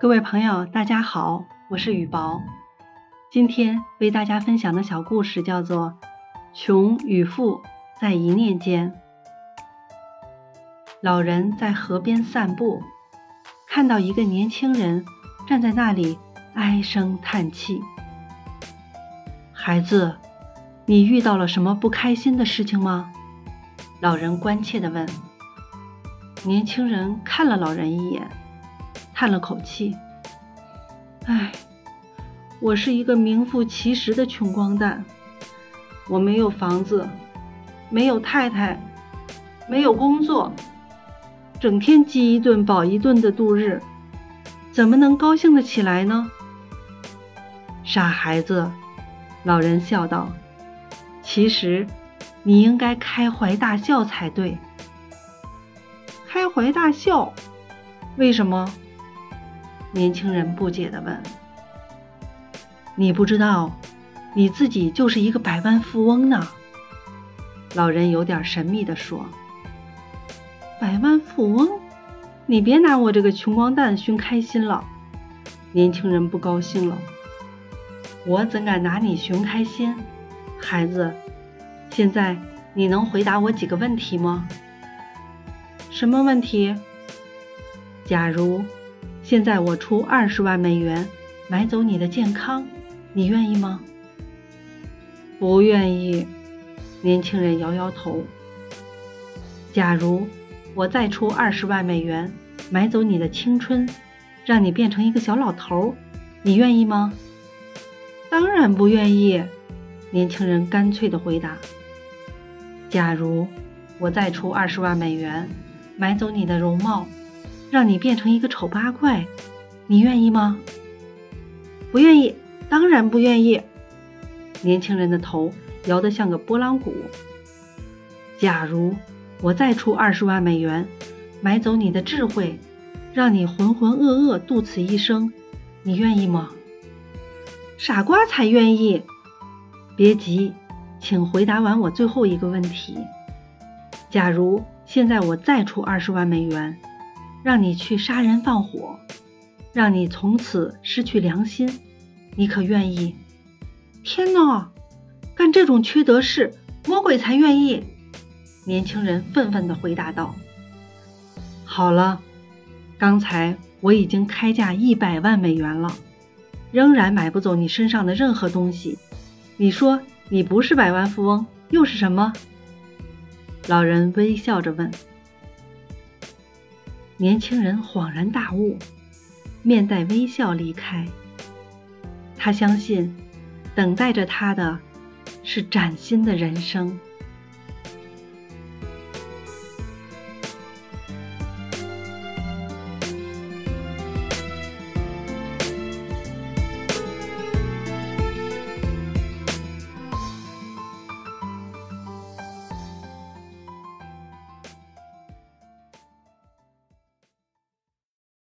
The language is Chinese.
各位朋友，大家好，我是雨薄。今天为大家分享的小故事叫做《穷与富在一念间》。老人在河边散步，看到一个年轻人站在那里唉声叹气。孩子，你遇到了什么不开心的事情吗？老人关切地问。年轻人看了老人一眼，叹了口气：“唉，我是一个名副其实的穷光蛋。我没有房子，没有太太，没有工作，整天饥一顿饱一顿的度日，怎么能高兴得起来呢？”傻孩子，老人笑道：“其实你应该开怀大笑才对。”开怀大笑，为什么？年轻人不解地问。你不知道，你自己就是一个百万富翁呢。老人有点神秘地说。百万富翁？你别拿我这个穷光蛋寻开心了。年轻人不高兴了。我怎敢拿你寻开心？孩子，现在你能回答我几个问题吗？什么问题？假如现在我出二十万美元买走你的健康，你愿意吗？不愿意。年轻人摇摇头。假如我再出二十万美元买走你的青春，让你变成一个小老头，你愿意吗？当然不愿意。年轻人干脆的回答。假如我再出二十万美元。买走你的容貌，让你变成一个丑八怪，你愿意吗？不愿意，当然不愿意。年轻人的头摇得像个拨浪鼓。假如我再出二十万美元，买走你的智慧，让你浑浑噩噩度此一生，你愿意吗？傻瓜才愿意。别急，请回答完我最后一个问题。假如。现在我再出二十万美元，让你去杀人放火，让你从此失去良心，你可愿意？天哪，干这种缺德事，魔鬼才愿意！年轻人愤愤地回答道：“好了，刚才我已经开价一百万美元了，仍然买不走你身上的任何东西。你说你不是百万富翁，又是什么？”老人微笑着问：“年轻人恍然大悟，面带微笑离开。他相信，等待着他的是崭新的人生。”